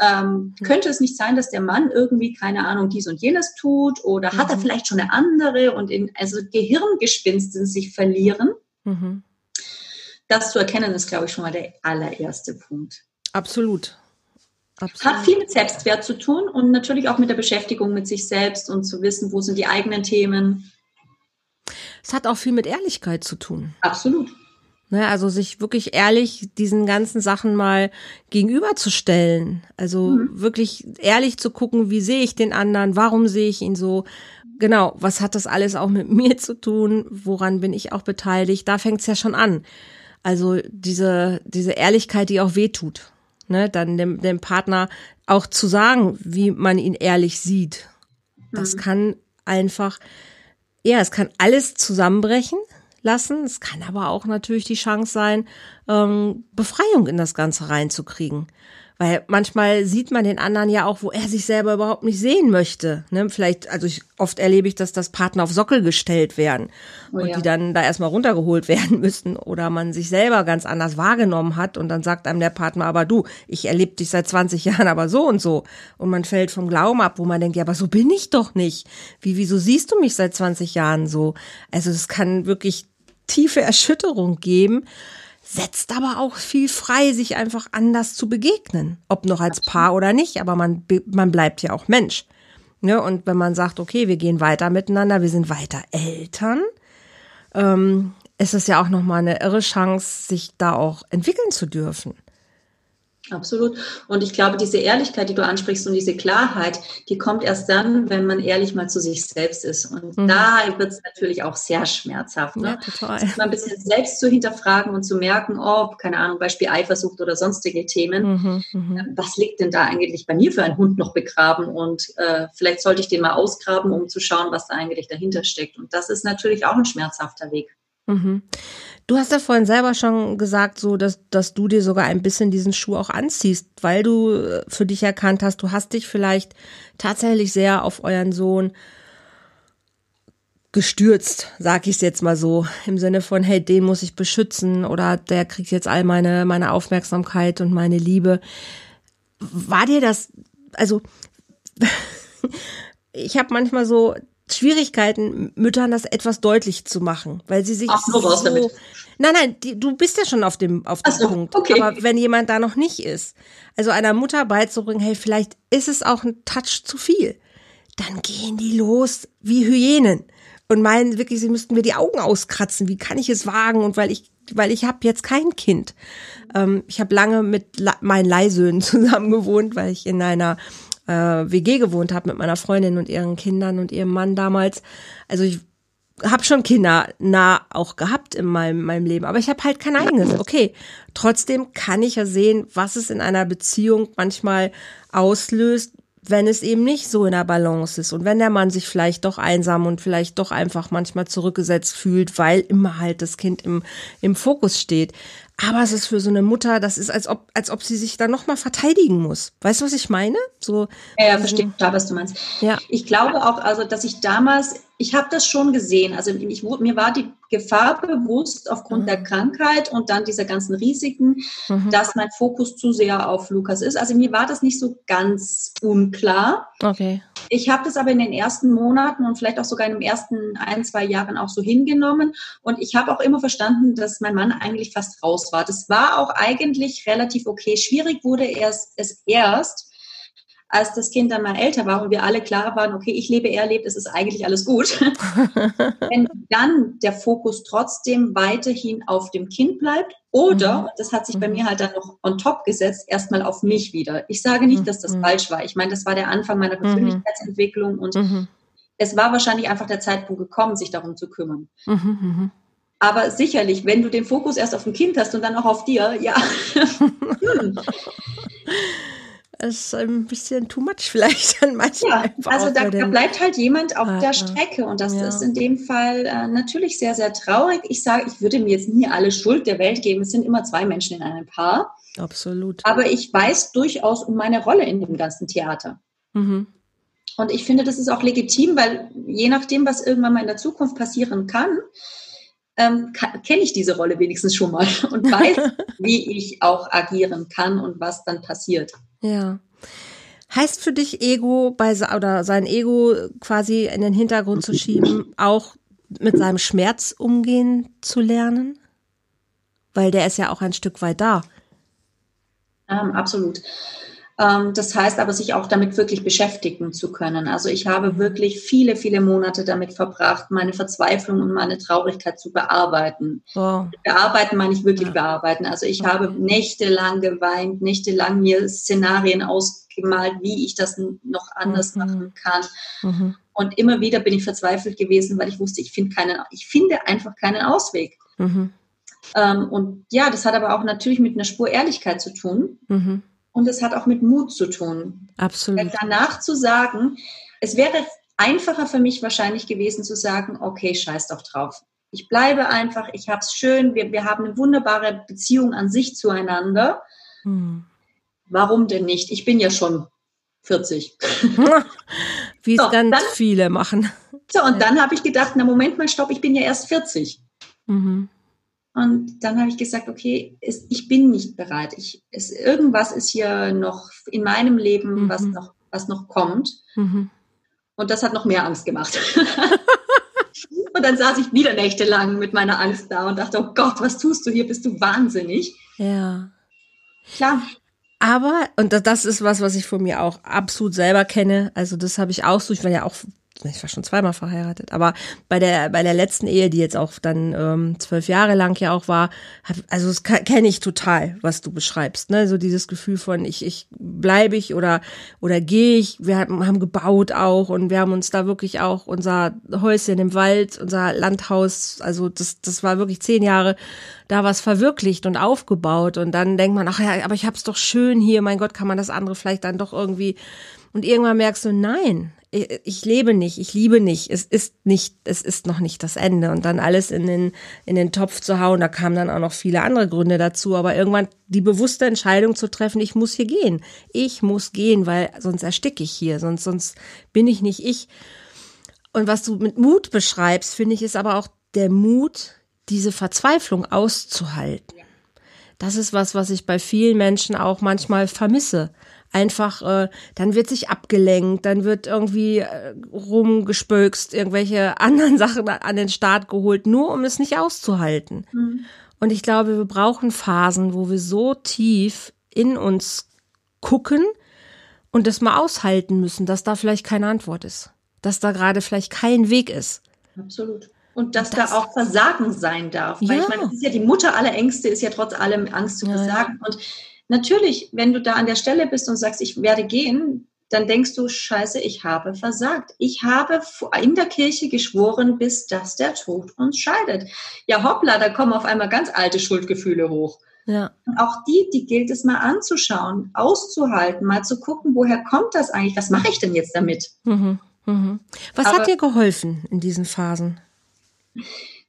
Ähm, könnte es nicht sein, dass der Mann irgendwie, keine Ahnung, dies und jenes tut oder mhm. hat er mhm. vielleicht schon eine andere und in, also Gehirngespinsten sich verlieren? Mhm. Das zu erkennen ist, glaube ich, schon mal der allererste Punkt. Absolut. Absolut. Hat viel mit Selbstwert zu tun und natürlich auch mit der Beschäftigung mit sich selbst und zu wissen, wo sind die eigenen Themen. Es hat auch viel mit Ehrlichkeit zu tun. Absolut. Ne, also sich wirklich ehrlich diesen ganzen Sachen mal gegenüberzustellen. Also mhm. wirklich ehrlich zu gucken, wie sehe ich den anderen, warum sehe ich ihn so. Genau, was hat das alles auch mit mir zu tun? Woran bin ich auch beteiligt? Da fängt es ja schon an. Also diese, diese Ehrlichkeit, die auch wehtut ne, dann dem, dem Partner auch zu sagen, wie man ihn ehrlich sieht. Das mhm. kann einfach, ja, es kann alles zusammenbrechen lassen. Es kann aber auch natürlich die Chance sein, ähm, Befreiung in das Ganze reinzukriegen. Weil manchmal sieht man den anderen ja auch, wo er sich selber überhaupt nicht sehen möchte. Ne? Vielleicht, also ich, oft erlebe ich, dass das Partner auf Sockel gestellt werden oh, und ja. die dann da erstmal runtergeholt werden müssen oder man sich selber ganz anders wahrgenommen hat und dann sagt einem der Partner, aber du, ich erlebe dich seit 20 Jahren aber so und so. Und man fällt vom Glauben ab, wo man denkt, ja, aber so bin ich doch nicht. Wie, wieso siehst du mich seit 20 Jahren so? Also es kann wirklich tiefe Erschütterung geben setzt aber auch viel frei, sich einfach anders zu begegnen. Ob noch als Paar oder nicht, aber man, man bleibt ja auch Mensch. Ne? Und wenn man sagt, okay, wir gehen weiter miteinander, wir sind weiter Eltern, ähm, ist es ja auch nochmal eine irre Chance, sich da auch entwickeln zu dürfen. Absolut. Und ich glaube, diese Ehrlichkeit, die du ansprichst und diese Klarheit, die kommt erst dann, wenn man ehrlich mal zu sich selbst ist. Und mhm. da wird es natürlich auch sehr schmerzhaft. Ne? Ja, total. Sich mal ein bisschen selbst zu hinterfragen und zu merken, oh, keine Ahnung, Beispiel Eifersucht oder sonstige Themen. Mhm, mh. Was liegt denn da eigentlich bei mir für ein Hund noch begraben? Und äh, vielleicht sollte ich den mal ausgraben, um zu schauen, was da eigentlich dahinter steckt. Und das ist natürlich auch ein schmerzhafter Weg. Mhm. Du hast ja vorhin selber schon gesagt, so dass, dass du dir sogar ein bisschen diesen Schuh auch anziehst, weil du äh, für dich erkannt hast, du hast dich vielleicht tatsächlich sehr auf euren Sohn gestürzt, sag ich es jetzt mal so, im Sinne von, hey, den muss ich beschützen oder der kriegt jetzt all meine, meine Aufmerksamkeit und meine Liebe. War dir das, also ich habe manchmal so Schwierigkeiten, Müttern das etwas deutlich zu machen, weil sie sich Ach, so, raus damit. Nein, nein, die, du bist ja schon auf dem auf dem so, Punkt. Okay. Aber wenn jemand da noch nicht ist, also einer Mutter beizubringen, hey, vielleicht ist es auch ein Touch zu viel, dann gehen die los wie Hyänen und meinen wirklich, sie müssten mir die Augen auskratzen. Wie kann ich es wagen? Und weil ich weil ich habe jetzt kein Kind. Ähm, ich habe lange mit meinen Leihsöhnen zusammen gewohnt, weil ich in einer äh, WG gewohnt habe mit meiner Freundin und ihren Kindern und ihrem Mann damals. Also ich habe schon Kinder nah auch gehabt in meinem, meinem Leben, aber ich habe halt kein eigenes. Okay, trotzdem kann ich ja sehen, was es in einer Beziehung manchmal auslöst, wenn es eben nicht so in der Balance ist und wenn der Mann sich vielleicht doch einsam und vielleicht doch einfach manchmal zurückgesetzt fühlt, weil immer halt das Kind im, im Fokus steht. Aber es ist für so eine Mutter, das ist, als ob, als ob sie sich dann nochmal verteidigen muss. Weißt du, was ich meine? So, ja, ja verstehe total, was du meinst. Ja. Ich glaube auch, also, dass ich damals ich habe das schon gesehen. Also ich, mir war die Gefahr bewusst aufgrund mhm. der Krankheit und dann dieser ganzen Risiken, mhm. dass mein Fokus zu sehr auf Lukas ist. Also mir war das nicht so ganz unklar. Okay. Ich habe das aber in den ersten Monaten und vielleicht auch sogar in den ersten ein, zwei Jahren auch so hingenommen. Und ich habe auch immer verstanden, dass mein Mann eigentlich fast raus war. Das war auch eigentlich relativ okay. Schwierig wurde erst, es erst, als das Kind dann mal älter war und wir alle klar waren, okay, ich lebe, er lebt, es ist eigentlich alles gut. Wenn dann der Fokus trotzdem weiterhin auf dem Kind bleibt oder, mhm. das hat sich bei mhm. mir halt dann noch on top gesetzt, erstmal auf mich wieder. Ich sage nicht, dass das mhm. falsch war. Ich meine, das war der Anfang meiner. Persönlichkeitsentwicklung und mhm. es war wahrscheinlich einfach der Zeitpunkt gekommen, sich darum zu kümmern. Aber sicherlich, wenn du den Fokus erst auf dem Kind hast und dann auch auf dir, ja. hm ist ein bisschen too much vielleicht dann manchmal. Ja, also da, da, bleibt halt jemand auf ah, der Strecke und das ja. ist in dem Fall äh, natürlich sehr, sehr traurig. Ich sage, ich würde mir jetzt nie alle Schuld der Welt geben. Es sind immer zwei Menschen in einem Paar. Absolut. Aber ich weiß durchaus um meine Rolle in dem ganzen Theater. Mhm. Und ich finde, das ist auch legitim, weil je nachdem, was irgendwann mal in der Zukunft passieren kann, ähm, kenne ich diese Rolle wenigstens schon mal und weiß, wie ich auch agieren kann und was dann passiert. Ja. Heißt für dich Ego bei oder sein Ego quasi in den Hintergrund zu schieben, auch mit seinem Schmerz umgehen zu lernen? Weil der ist ja auch ein Stück weit da. Ähm, absolut. Ähm, das heißt aber, sich auch damit wirklich beschäftigen zu können. Also ich habe wirklich viele, viele Monate damit verbracht, meine Verzweiflung und meine Traurigkeit zu bearbeiten. Oh. Bearbeiten meine ich wirklich ja. bearbeiten. Also ich okay. habe nächtelang geweint, nächtelang mir Szenarien ausgemalt, wie ich das noch anders mhm. machen kann. Mhm. Und immer wieder bin ich verzweifelt gewesen, weil ich wusste, ich finde keinen, ich finde einfach keinen Ausweg. Mhm. Ähm, und ja, das hat aber auch natürlich mit einer Spur Ehrlichkeit zu tun. Und es hat auch mit Mut zu tun. Absolut. Danach zu sagen, es wäre einfacher für mich wahrscheinlich gewesen zu sagen, okay, scheiß doch drauf. Ich bleibe einfach, ich habe es schön, wir, wir haben eine wunderbare Beziehung an sich zueinander. Hm. Warum denn nicht? Ich bin ja schon 40. Wie es so, ganz dann, viele machen. So, und dann habe ich gedacht, na Moment mal, stopp, ich bin ja erst 40. Mhm. Und dann habe ich gesagt, okay, es, ich bin nicht bereit. Ich, es, irgendwas ist hier noch in meinem Leben, mhm. was, noch, was noch kommt. Mhm. Und das hat noch mehr Angst gemacht. und dann saß ich wieder nächtelang mit meiner Angst da und dachte, oh Gott, was tust du hier? Bist du wahnsinnig? Ja. Klar. Aber, und das ist was, was ich von mir auch absolut selber kenne, also das habe ich auch so, ich war ja auch ich war schon zweimal verheiratet, aber bei der bei der letzten Ehe, die jetzt auch dann ähm, zwölf Jahre lang ja auch war, hab, also das kenne ich total, was du beschreibst, ne? So dieses Gefühl von ich ich bleibe ich oder oder gehe ich. Wir haben, haben gebaut auch und wir haben uns da wirklich auch unser Häuschen im Wald, unser Landhaus, also das das war wirklich zehn Jahre da was verwirklicht und aufgebaut und dann denkt man, ach ja, aber ich hab's doch schön hier, mein Gott, kann man das andere vielleicht dann doch irgendwie und irgendwann merkst du, nein, ich lebe nicht, ich liebe nicht, es ist nicht, es ist noch nicht das Ende und dann alles in den, in den Topf zu hauen, da kamen dann auch noch viele andere Gründe dazu, aber irgendwann die bewusste Entscheidung zu treffen, ich muss hier gehen, ich muss gehen, weil sonst ersticke ich hier, sonst, sonst bin ich nicht ich. Und was du mit Mut beschreibst, finde ich, ist aber auch der Mut, diese Verzweiflung auszuhalten. Das ist was, was ich bei vielen Menschen auch manchmal vermisse einfach, äh, dann wird sich abgelenkt, dann wird irgendwie äh, rumgespökst, irgendwelche anderen Sachen an den Start geholt, nur um es nicht auszuhalten. Mhm. Und ich glaube, wir brauchen Phasen, wo wir so tief in uns gucken und das mal aushalten müssen, dass da vielleicht keine Antwort ist, dass da gerade vielleicht kein Weg ist. Absolut. und dass das, da auch Versagen sein darf. Weil ja. ich meine, das ist ja die Mutter aller Ängste, ist ja trotz allem Angst zu versagen. Ja. Und natürlich, wenn du da an der Stelle bist und sagst, ich werde gehen, dann denkst du, scheiße, ich habe versagt. Ich habe in der Kirche geschworen, bis dass der Tod uns scheidet. Ja, hoppla, da kommen auf einmal ganz alte Schuldgefühle hoch. Ja. Und auch die, die gilt es mal anzuschauen, auszuhalten, mal zu gucken, woher kommt das eigentlich? Was mache ich denn jetzt damit? Mhm, mhm. Was Aber, hat dir geholfen in diesen Phasen?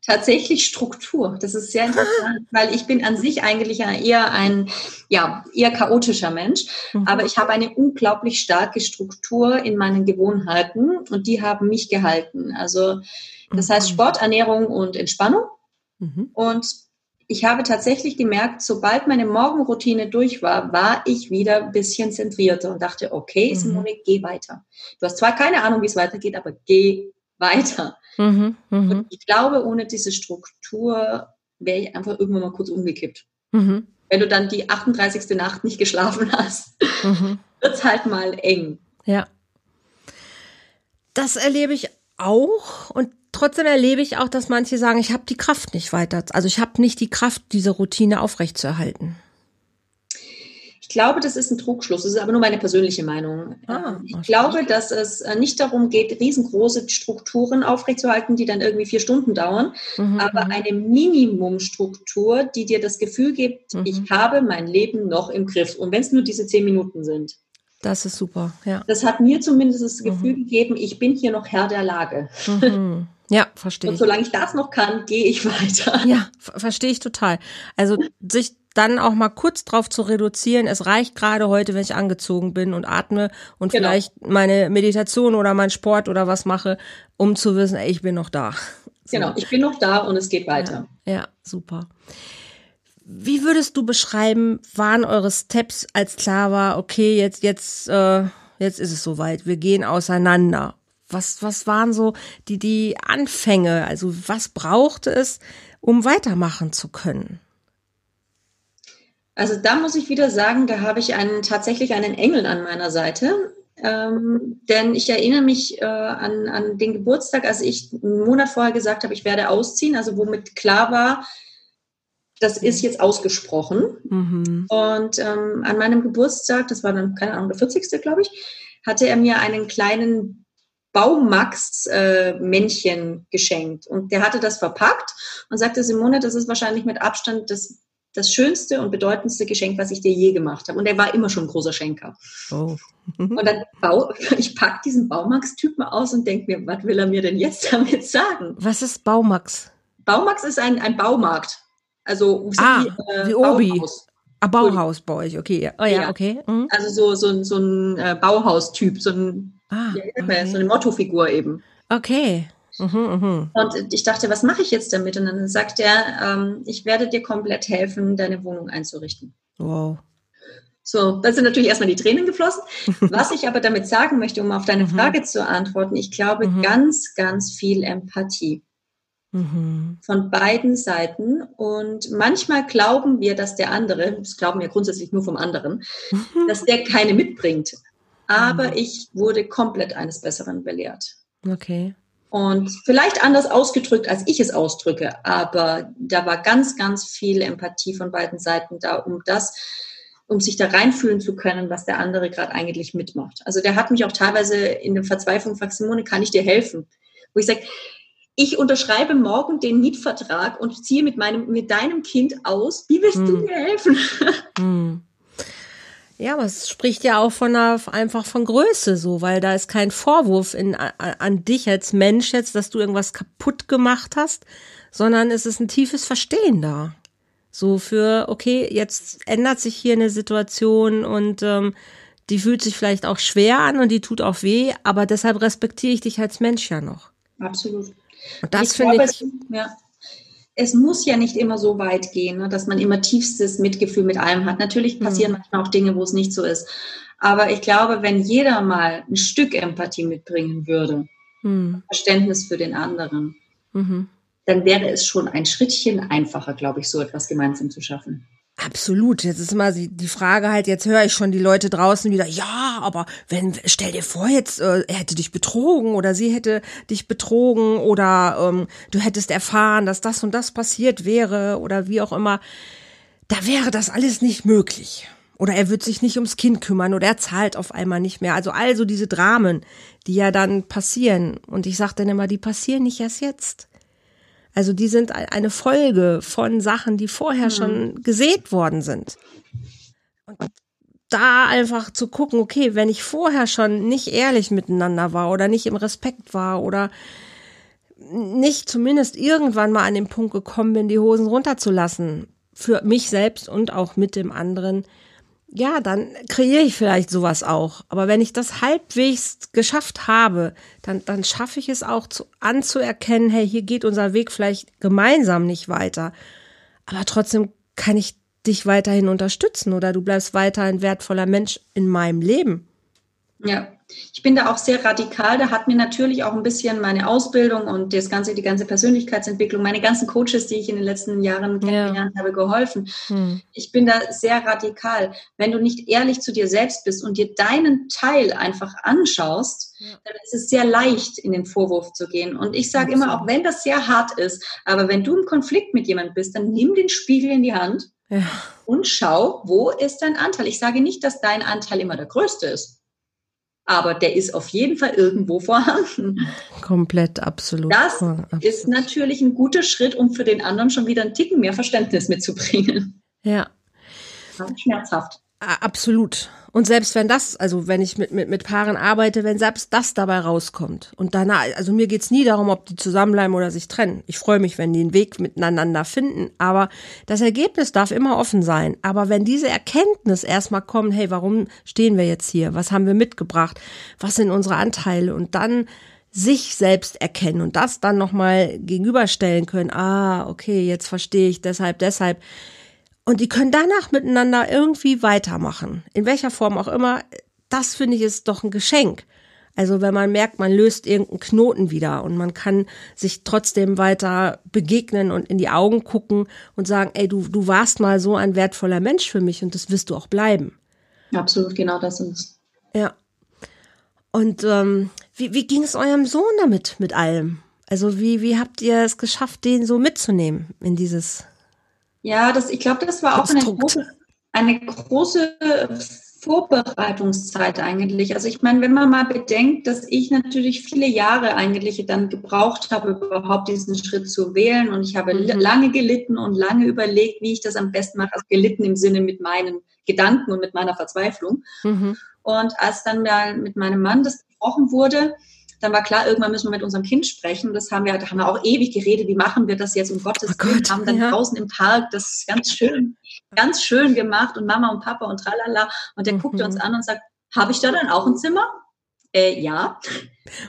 Tatsächlich Struktur. Das ist sehr interessant, weil ich bin an sich eigentlich eher ein, ja, eher chaotischer Mensch, mhm. aber ich habe eine unglaublich starke Struktur in meinen Gewohnheiten und die haben mich gehalten. Also das heißt mhm. Sport, Ernährung und Entspannung. Mhm. Und ich habe tatsächlich gemerkt, sobald meine Morgenroutine durch war, war ich wieder ein bisschen zentrierter und dachte, okay, mhm. Simone, geh weiter. Du hast zwar keine Ahnung, wie es weitergeht, aber geh weiter. Mhm, mh. Und ich glaube, ohne diese Struktur wäre ich einfach irgendwann mal kurz umgekippt. Mhm. Wenn du dann die 38. Nacht nicht geschlafen hast, mhm. wird es halt mal eng. Ja. Das erlebe ich auch und trotzdem erlebe ich auch, dass manche sagen, ich habe die Kraft nicht weiter. Also ich habe nicht die Kraft, diese Routine aufrechtzuerhalten glaube, das ist ein Trugschluss. Das ist aber nur meine persönliche Meinung. Ah, ähm, ich glaube, dass es äh, nicht darum geht, riesengroße Strukturen aufrechtzuerhalten, die dann irgendwie vier Stunden dauern, mhm, aber mhm. eine Minimumstruktur, die dir das Gefühl gibt, mhm. ich habe mein Leben noch im Griff. Und wenn es nur diese zehn Minuten sind. Das ist super, ja. Das hat mir zumindest das Gefühl mhm. gegeben, ich bin hier noch Herr der Lage. Mhm. Ja, verstehe. Und solange ich das noch kann, gehe ich weiter. Ja, verstehe ich total. Also sich dann auch mal kurz drauf zu reduzieren. Es reicht gerade heute, wenn ich angezogen bin und atme und genau. vielleicht meine Meditation oder mein Sport oder was mache, um zu wissen, ey, ich bin noch da. So. Genau, ich bin noch da und es geht weiter. Ja, ja, super. Wie würdest du beschreiben, waren eure Steps, als klar war, okay, jetzt, jetzt, äh, jetzt ist es soweit, wir gehen auseinander? Was, was waren so die, die Anfänge? Also was brauchte es, um weitermachen zu können? Also da muss ich wieder sagen, da habe ich einen, tatsächlich einen Engel an meiner Seite. Ähm, denn ich erinnere mich äh, an, an den Geburtstag, als ich einen Monat vorher gesagt habe, ich werde ausziehen, also womit klar war, das ist jetzt ausgesprochen. Mhm. Und ähm, an meinem Geburtstag, das war dann, keine Ahnung, der 40. glaube ich, hatte er mir einen kleinen Baumax-Männchen äh, geschenkt. Und der hatte das verpackt und sagte, Simone, das ist wahrscheinlich mit Abstand das das schönste und bedeutendste Geschenk, was ich dir je gemacht habe. Und er war immer schon ein großer Schenker. Oh. und dann bau, ich pack diesen Baumax-Typen aus und denke mir, was will er mir denn jetzt damit sagen? Was ist Baumax? Baumax ist ein, ein Baumarkt. Also ah, wie, äh, wie Obi. Bauhaus. Ah, Bauhaus bei euch, okay. Oh ja, ja. okay. Mhm. Also so, so, so ein äh, Bauhaustyp, so, ein, ah, okay. so eine Mottofigur eben. Okay. Mhm, mh. Und ich dachte, was mache ich jetzt damit? Und dann sagt er, ähm, ich werde dir komplett helfen, deine Wohnung einzurichten. Wow. So, da sind natürlich erstmal die Tränen geflossen. Was ich aber damit sagen möchte, um auf deine mhm. Frage zu antworten, ich glaube mhm. ganz, ganz viel Empathie. Mhm. Von beiden Seiten. Und manchmal glauben wir, dass der andere, das glauben wir grundsätzlich nur vom anderen, dass der keine mitbringt. Aber ich wurde komplett eines Besseren belehrt. Okay. Und vielleicht anders ausgedrückt, als ich es ausdrücke, aber da war ganz, ganz viel Empathie von beiden Seiten da, um das, um sich da reinfühlen zu können, was der andere gerade eigentlich mitmacht. Also der hat mich auch teilweise in der Verzweiflung gefragt, Simone, kann ich dir helfen? Wo ich sage, ich unterschreibe morgen den Mietvertrag und ziehe mit meinem, mit deinem Kind aus. Wie willst hm. du mir helfen? Hm. Ja, aber es spricht ja auch von einer, einfach von Größe so, weil da ist kein Vorwurf in, an, dich als Mensch jetzt, dass du irgendwas kaputt gemacht hast, sondern es ist ein tiefes Verstehen da. So für, okay, jetzt ändert sich hier eine Situation und ähm, die fühlt sich vielleicht auch schwer an und die tut auch weh, aber deshalb respektiere ich dich als Mensch ja noch. Absolut. Und das finde ich. Ja es muss ja nicht immer so weit gehen, ne, dass man immer tiefstes Mitgefühl mit allem hat. Natürlich passieren mhm. manchmal auch Dinge, wo es nicht so ist. Aber ich glaube, wenn jeder mal ein Stück Empathie mitbringen würde, mhm. Verständnis für den anderen, mhm. dann wäre es schon ein Schrittchen einfacher, glaube ich, so etwas gemeinsam zu schaffen. Absolut. Jetzt ist immer die Frage halt, jetzt höre ich schon die Leute draußen wieder, ja, aber wenn, stell dir vor, jetzt äh, er hätte dich betrogen oder sie hätte dich betrogen oder ähm, du hättest erfahren, dass das und das passiert wäre oder wie auch immer. Da wäre das alles nicht möglich. Oder er wird sich nicht ums Kind kümmern oder er zahlt auf einmal nicht mehr. Also also diese Dramen, die ja dann passieren. Und ich sage dann immer, die passieren nicht erst jetzt. Also die sind eine Folge von Sachen, die vorher mhm. schon gesät worden sind. Und da einfach zu gucken, okay, wenn ich vorher schon nicht ehrlich miteinander war oder nicht im Respekt war oder nicht zumindest irgendwann mal an den Punkt gekommen bin, die Hosen runterzulassen, für mich selbst und auch mit dem anderen, ja, dann kreiere ich vielleicht sowas auch. Aber wenn ich das halbwegs geschafft habe, dann, dann schaffe ich es auch zu, anzuerkennen, hey, hier geht unser Weg vielleicht gemeinsam nicht weiter. Aber trotzdem kann ich dich weiterhin unterstützen oder du bleibst weiter ein wertvoller Mensch in meinem Leben. Ja, ich bin da auch sehr radikal. Da hat mir natürlich auch ein bisschen meine Ausbildung und das ganze, die ganze Persönlichkeitsentwicklung, meine ganzen Coaches, die ich in den letzten Jahren kennengelernt ja. habe, geholfen. Hm. Ich bin da sehr radikal. Wenn du nicht ehrlich zu dir selbst bist und dir deinen Teil einfach anschaust, ja. dann ist es sehr leicht, in den Vorwurf zu gehen. Und ich sage immer, auch wenn das sehr hart ist, aber wenn du im Konflikt mit jemandem bist, dann nimm den Spiegel in die Hand ja. und schau, wo ist dein Anteil. Ich sage nicht, dass dein Anteil immer der größte ist aber der ist auf jeden Fall irgendwo vorhanden. Komplett, absolut. Das absolut. ist natürlich ein guter Schritt, um für den anderen schon wieder einen Ticken mehr Verständnis mitzubringen. Ja. Schmerzhaft. Absolut. Und selbst wenn das, also wenn ich mit, mit, mit Paaren arbeite, wenn selbst das dabei rauskommt und danach, also mir geht's nie darum, ob die zusammenbleiben oder sich trennen. Ich freue mich, wenn die einen Weg miteinander finden, aber das Ergebnis darf immer offen sein. Aber wenn diese Erkenntnis erstmal kommt, hey, warum stehen wir jetzt hier? Was haben wir mitgebracht? Was sind unsere Anteile? Und dann sich selbst erkennen und das dann nochmal gegenüberstellen können. Ah, okay, jetzt verstehe ich deshalb, deshalb und die können danach miteinander irgendwie weitermachen. In welcher Form auch immer. Das finde ich ist doch ein Geschenk. Also wenn man merkt, man löst irgendeinen Knoten wieder und man kann sich trotzdem weiter begegnen und in die Augen gucken und sagen, ey, du, du warst mal so ein wertvoller Mensch für mich und das wirst du auch bleiben. Absolut, genau das ist es. Ja. Und ähm, wie, wie ging es eurem Sohn damit, mit allem? Also wie, wie habt ihr es geschafft, den so mitzunehmen in dieses ja, das, ich glaube, das war auch eine große, eine große Vorbereitungszeit eigentlich. Also ich meine, wenn man mal bedenkt, dass ich natürlich viele Jahre eigentlich dann gebraucht habe, überhaupt diesen Schritt zu wählen und ich habe mhm. lange gelitten und lange überlegt, wie ich das am besten mache. Also gelitten im Sinne mit meinen Gedanken und mit meiner Verzweiflung. Mhm. Und als dann mal mit meinem Mann das gesprochen wurde, dann war klar, irgendwann müssen wir mit unserem Kind sprechen. Das haben wir, da haben wir auch ewig geredet, wie machen wir das jetzt um Gottes oh Willen, haben dann ja. draußen im Park das ganz schön, ganz schön gemacht und Mama und Papa und tralala. Und der mhm. guckte uns an und sagt, habe ich da dann auch ein Zimmer? Äh, ja.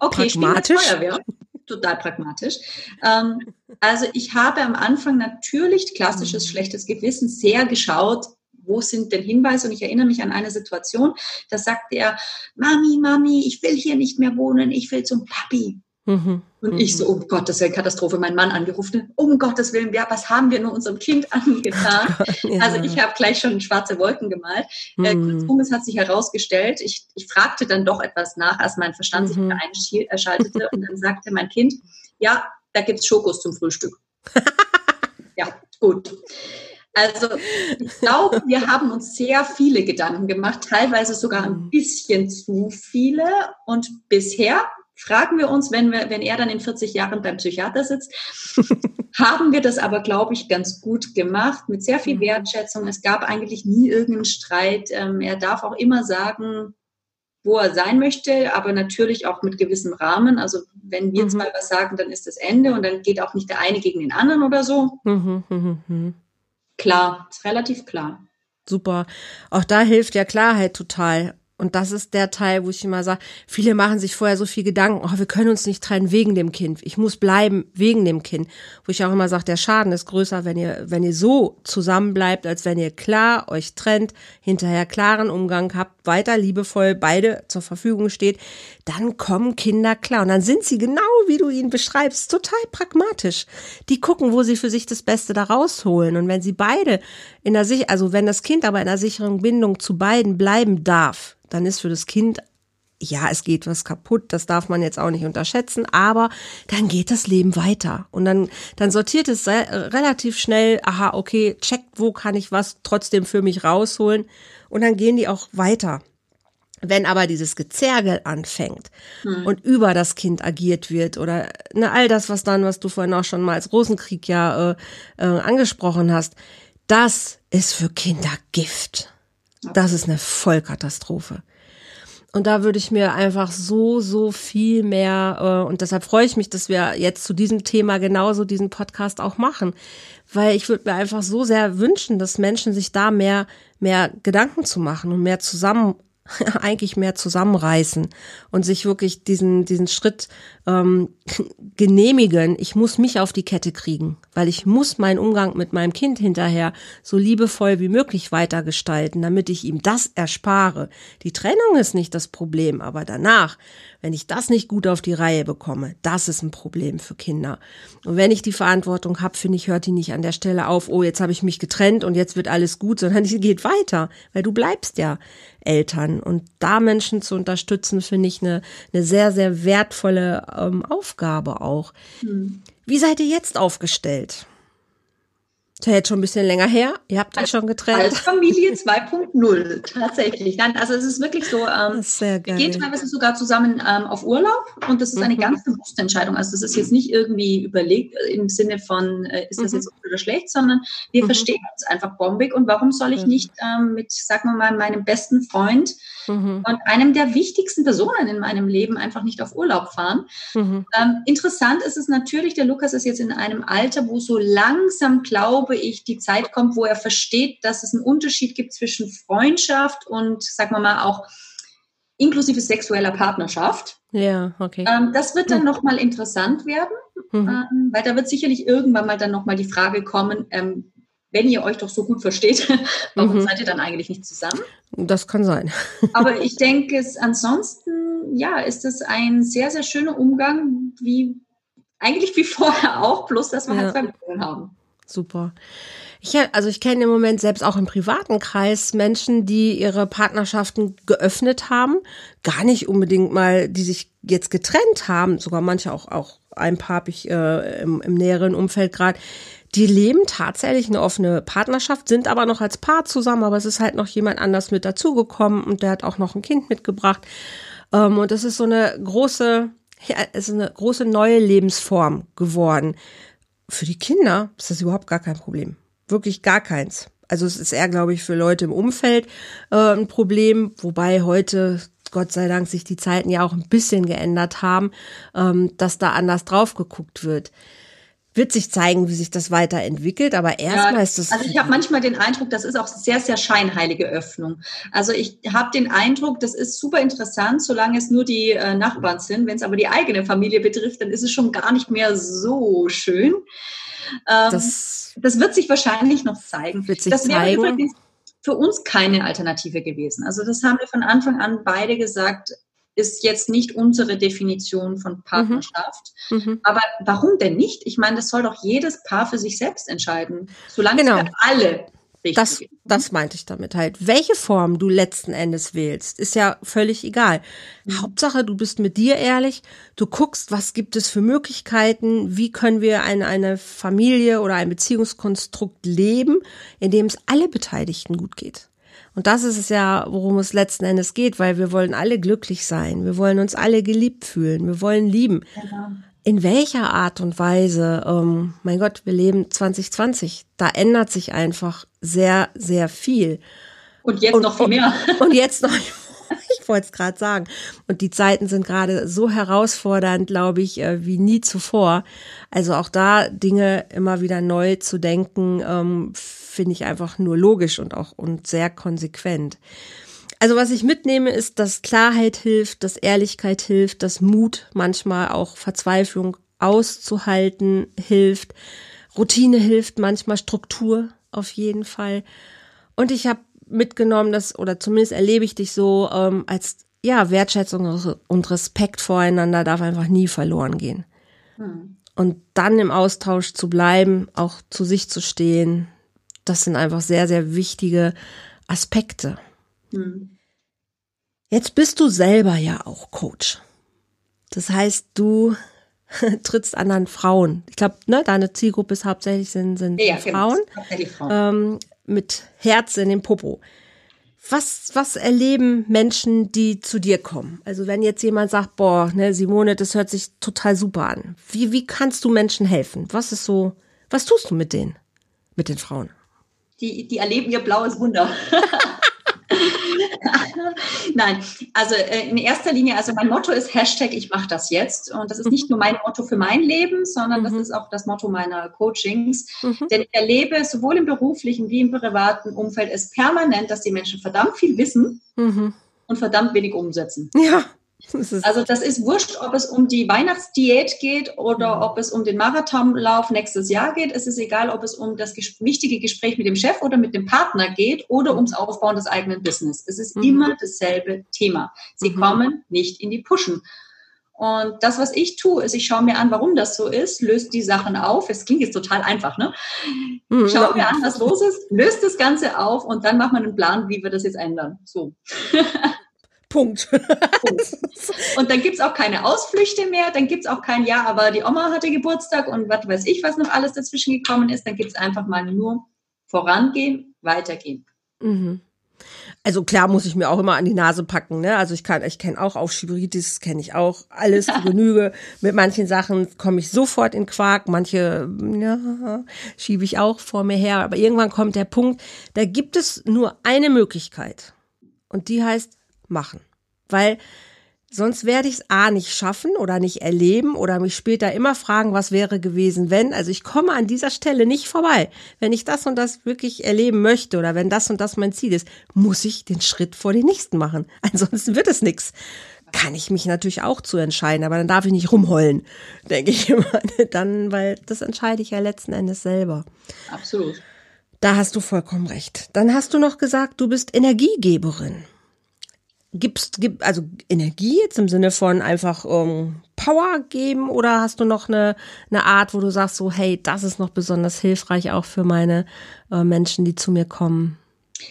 Okay, pragmatisch. Feuerwehr. Total pragmatisch. Ähm, also ich habe am Anfang natürlich klassisches mhm. schlechtes Gewissen sehr geschaut, wo sind denn Hinweise? Und ich erinnere mich an eine Situation, da sagte er, Mami, Mami, ich will hier nicht mehr wohnen, ich will zum Papi. Mhm. Und ich so, um Gottes Willen, Katastrophe, mein Mann angerufen, um Gottes Willen, ja, was haben wir nur unserem Kind angetan? ja. Also ich habe gleich schon schwarze Wolken gemalt. Äh, mhm. kurzum, es hat sich herausgestellt, ich, ich fragte dann doch etwas nach, als mein Verstand sich wieder mhm. einschaltete und dann sagte mein Kind, ja, da gibt's Schokos zum Frühstück. ja, gut. Also ich glaube, wir haben uns sehr viele Gedanken gemacht, teilweise sogar ein mhm. bisschen zu viele. Und bisher fragen wir uns, wenn, wir, wenn er dann in 40 Jahren beim Psychiater sitzt, haben wir das aber, glaube ich, ganz gut gemacht, mit sehr viel mhm. Wertschätzung. Es gab eigentlich nie irgendeinen Streit. Ähm, er darf auch immer sagen, wo er sein möchte, aber natürlich auch mit gewissem Rahmen. Also wenn wir mhm. zwei was sagen, dann ist das Ende und dann geht auch nicht der eine gegen den anderen oder so. Mhm, mh, mh. Klar, ist relativ klar. Super. Auch da hilft ja Klarheit total. Und das ist der Teil, wo ich immer sage, viele machen sich vorher so viel Gedanken, oh, wir können uns nicht trennen wegen dem Kind. Ich muss bleiben wegen dem Kind. Wo ich auch immer sage, der Schaden ist größer, wenn ihr, wenn ihr so zusammenbleibt, als wenn ihr klar euch trennt, hinterher klaren Umgang habt, weiter liebevoll beide zur Verfügung steht, dann kommen Kinder klar. Und dann sind sie genau, wie du ihn beschreibst, total pragmatisch. Die gucken, wo sie für sich das Beste da rausholen. Und wenn sie beide in der Sicht, also wenn das Kind aber in einer sicheren Bindung zu beiden bleiben darf, dann ist für das Kind ja, es geht was kaputt, das darf man jetzt auch nicht unterschätzen, aber dann geht das Leben weiter und dann, dann sortiert es relativ schnell, aha, okay, checkt, wo kann ich was trotzdem für mich rausholen und dann gehen die auch weiter. Wenn aber dieses Gezergel anfängt hm. und über das Kind agiert wird oder ne, all das, was dann, was du vorhin auch schon mal als Rosenkrieg ja äh, äh, angesprochen hast, das ist für Kinder Gift. Das ist eine Vollkatastrophe. Und da würde ich mir einfach so, so viel mehr, äh, und deshalb freue ich mich, dass wir jetzt zu diesem Thema genauso diesen Podcast auch machen. Weil ich würde mir einfach so sehr wünschen, dass Menschen sich da mehr, mehr Gedanken zu machen und mehr zusammen eigentlich mehr zusammenreißen und sich wirklich diesen, diesen Schritt ähm, genehmigen. Ich muss mich auf die Kette kriegen, weil ich muss meinen Umgang mit meinem Kind hinterher so liebevoll wie möglich weitergestalten, damit ich ihm das erspare. Die Trennung ist nicht das Problem, aber danach, wenn ich das nicht gut auf die Reihe bekomme, das ist ein Problem für Kinder. Und wenn ich die Verantwortung habe, finde ich, hört die nicht an der Stelle auf, oh, jetzt habe ich mich getrennt und jetzt wird alles gut, sondern sie geht weiter, weil du bleibst ja Eltern. Und da Menschen zu unterstützen, finde ich eine, eine sehr, sehr wertvolle ähm, Aufgabe auch. Hm. Wie seid ihr jetzt aufgestellt? Ist ja jetzt schon ein bisschen länger her. Ihr habt euch schon getrennt. Als Familie 2.0, tatsächlich. Nein, also es ist wirklich so, ähm, wir gehen teilweise sogar zusammen ähm, auf Urlaub und das ist eine mhm. ganz bewusste Entscheidung. Also das ist jetzt nicht irgendwie überlegt im Sinne von, äh, ist das mhm. jetzt gut oder schlecht, sondern wir mhm. verstehen uns einfach bombig und warum soll ich mhm. nicht ähm, mit, sagen wir mal, meinem besten Freund mhm. und einem der wichtigsten Personen in meinem Leben einfach nicht auf Urlaub fahren? Mhm. Ähm, interessant ist es natürlich, der Lukas ist jetzt in einem Alter, wo so langsam glaube ich, die Zeit kommt, wo er versteht, dass es einen Unterschied gibt zwischen Freundschaft und, sagen wir mal, auch inklusive sexueller Partnerschaft. Ja, okay. Ähm, das wird dann mhm. nochmal interessant werden, mhm. ähm, weil da wird sicherlich irgendwann mal dann nochmal die Frage kommen, ähm, wenn ihr euch doch so gut versteht, warum mhm. seid ihr dann eigentlich nicht zusammen? Das kann sein. Aber ich denke, es ansonsten, ja, ist es ein sehr, sehr schöner Umgang, wie eigentlich wie vorher auch, plus dass wir halt ja. halt Familien haben. Super. Ich, also ich kenne im Moment selbst auch im privaten Kreis Menschen, die ihre Partnerschaften geöffnet haben, gar nicht unbedingt mal, die sich jetzt getrennt haben, sogar manche auch, auch ein paar habe ich äh, im, im näheren Umfeld gerade, die leben tatsächlich eine offene Partnerschaft, sind aber noch als Paar zusammen, aber es ist halt noch jemand anders mit dazugekommen und der hat auch noch ein Kind mitgebracht. Ähm, und das ist so eine große, ja, ist eine große neue Lebensform geworden für die Kinder ist das überhaupt gar kein Problem. Wirklich gar keins. Also es ist eher, glaube ich, für Leute im Umfeld äh, ein Problem, wobei heute, Gott sei Dank, sich die Zeiten ja auch ein bisschen geändert haben, ähm, dass da anders drauf geguckt wird wird sich zeigen, wie sich das weiterentwickelt, aber erstmal ja, ist das. Also ich habe manchmal den Eindruck, das ist auch sehr, sehr scheinheilige Öffnung. Also ich habe den Eindruck, das ist super interessant, solange es nur die äh, Nachbarn sind. Wenn es aber die eigene Familie betrifft, dann ist es schon gar nicht mehr so schön. Ähm, das, das, wird sich wahrscheinlich noch zeigen. Wird sich das wäre zeigen. übrigens für uns keine Alternative gewesen. Also das haben wir von Anfang an beide gesagt, ist jetzt nicht unsere Definition von Partnerschaft. Mhm. mhm. Aber warum denn nicht? Ich meine, das soll doch jedes Paar für sich selbst entscheiden, solange genau. es für alle richtig das. Das meinte ich damit halt. Welche Form du letzten Endes wählst, ist ja völlig egal. Mhm. Hauptsache, du bist mit dir ehrlich, du guckst, was gibt es für Möglichkeiten, wie können wir eine, eine Familie oder ein Beziehungskonstrukt leben, in dem es alle Beteiligten gut geht. Und das ist es ja, worum es letzten Endes geht, weil wir wollen alle glücklich sein. Wir wollen uns alle geliebt fühlen. Wir wollen lieben. Genau. In welcher Art und Weise, ähm, mein Gott, wir leben 2020. Da ändert sich einfach sehr, sehr viel. Und jetzt und, noch viel mehr. Und, und jetzt noch ich wollte es gerade sagen. Und die Zeiten sind gerade so herausfordernd, glaube ich, äh, wie nie zuvor. Also auch da Dinge immer wieder neu zu denken, ähm, finde ich einfach nur logisch und auch und sehr konsequent. Also was ich mitnehme, ist, dass Klarheit hilft, dass Ehrlichkeit hilft, dass Mut manchmal auch Verzweiflung auszuhalten hilft. Routine hilft manchmal, Struktur auf jeden Fall. Und ich habe mitgenommen, dass, oder zumindest erlebe ich dich so, ähm, als ja, Wertschätzung und Respekt voreinander darf einfach nie verloren gehen. Hm. Und dann im Austausch zu bleiben, auch zu sich zu stehen, das sind einfach sehr, sehr wichtige Aspekte. Hm. Jetzt bist du selber ja auch Coach. Das heißt, du trittst anderen Frauen. Ich glaube, ne, deine Zielgruppe ist hauptsächlich sind, sind ja, Frauen, genau, hauptsächlich Frauen. Ähm, mit Herz in den Popo. Was, was erleben Menschen, die zu dir kommen? Also wenn jetzt jemand sagt, boah, ne, Simone, das hört sich total super an. Wie, wie kannst du Menschen helfen? Was ist so, was tust du mit denen, mit den Frauen? Die, die erleben ihr blaues Wunder. Nein, also äh, in erster Linie, also mein Motto ist Hashtag ich mache das jetzt. Und das ist nicht nur mein Motto für mein Leben, sondern mhm. das ist auch das Motto meiner Coachings. Mhm. Denn ich erlebe sowohl im beruflichen wie im privaten Umfeld es permanent, dass die Menschen verdammt viel wissen mhm. und verdammt wenig umsetzen. Ja. Also das ist wurscht, ob es um die Weihnachtsdiät geht oder mhm. ob es um den Marathonlauf nächstes Jahr geht. Es ist egal, ob es um das wichtige Gespräch mit dem Chef oder mit dem Partner geht oder ums Aufbauen des eigenen Business. Es ist mhm. immer dasselbe Thema. Sie mhm. kommen nicht in die Pushen. Und das, was ich tue, ist, ich schaue mir an, warum das so ist, löse die Sachen auf. Es klingt jetzt total einfach, ne? Mhm. Schau mir an, was los ist, löst das Ganze auf und dann macht man einen Plan, wie wir das jetzt ändern. So. Punkt. Und dann gibt es auch keine Ausflüchte mehr, dann gibt es auch kein Ja, aber die Oma hatte Geburtstag und was weiß ich, was noch alles dazwischen gekommen ist. Dann gibt es einfach mal nur vorangehen, weitergehen. Mhm. Also klar muss ich mir auch immer an die Nase packen, ne? Also ich kann, ich kenne auch Aufschieberitis, kenne ich auch alles zu Genüge. Mit manchen Sachen komme ich sofort in Quark, manche ja, schiebe ich auch vor mir her. Aber irgendwann kommt der Punkt, da gibt es nur eine Möglichkeit. Und die heißt machen. Weil sonst werde ich es A nicht schaffen oder nicht erleben oder mich später immer fragen, was wäre gewesen, wenn. Also ich komme an dieser Stelle nicht vorbei. Wenn ich das und das wirklich erleben möchte oder wenn das und das mein Ziel ist, muss ich den Schritt vor den nächsten machen. Ansonsten wird es nichts. Kann ich mich natürlich auch zu entscheiden, aber dann darf ich nicht rumheulen, denke ich immer. Dann, weil das entscheide ich ja letzten Endes selber. Absolut. Da hast du vollkommen recht. Dann hast du noch gesagt, du bist Energiegeberin gibst, gib, also Energie jetzt im Sinne von einfach ähm, Power geben oder hast du noch eine, eine Art, wo du sagst so, hey, das ist noch besonders hilfreich auch für meine äh, Menschen, die zu mir kommen?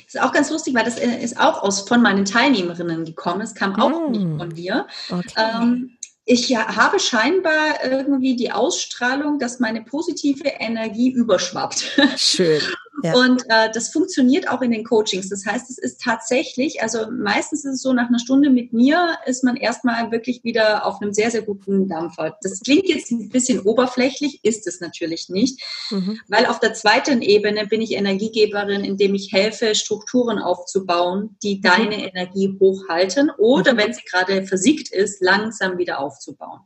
Das ist auch ganz lustig, weil das äh, ist auch aus von meinen Teilnehmerinnen gekommen. Es kam auch mm. nicht von dir. Okay. Ähm, ich habe scheinbar irgendwie die Ausstrahlung, dass meine positive Energie überschwappt. Schön. Ja. Und äh, das funktioniert auch in den Coachings. Das heißt, es ist tatsächlich, also meistens ist es so, nach einer Stunde mit mir ist man erstmal wirklich wieder auf einem sehr, sehr guten Dampfer. Das klingt jetzt ein bisschen oberflächlich, ist es natürlich nicht, mhm. weil auf der zweiten Ebene bin ich Energiegeberin, indem ich helfe, Strukturen aufzubauen, die mhm. deine Energie hochhalten oder, mhm. wenn sie gerade versiegt ist, langsam wieder aufzubauen.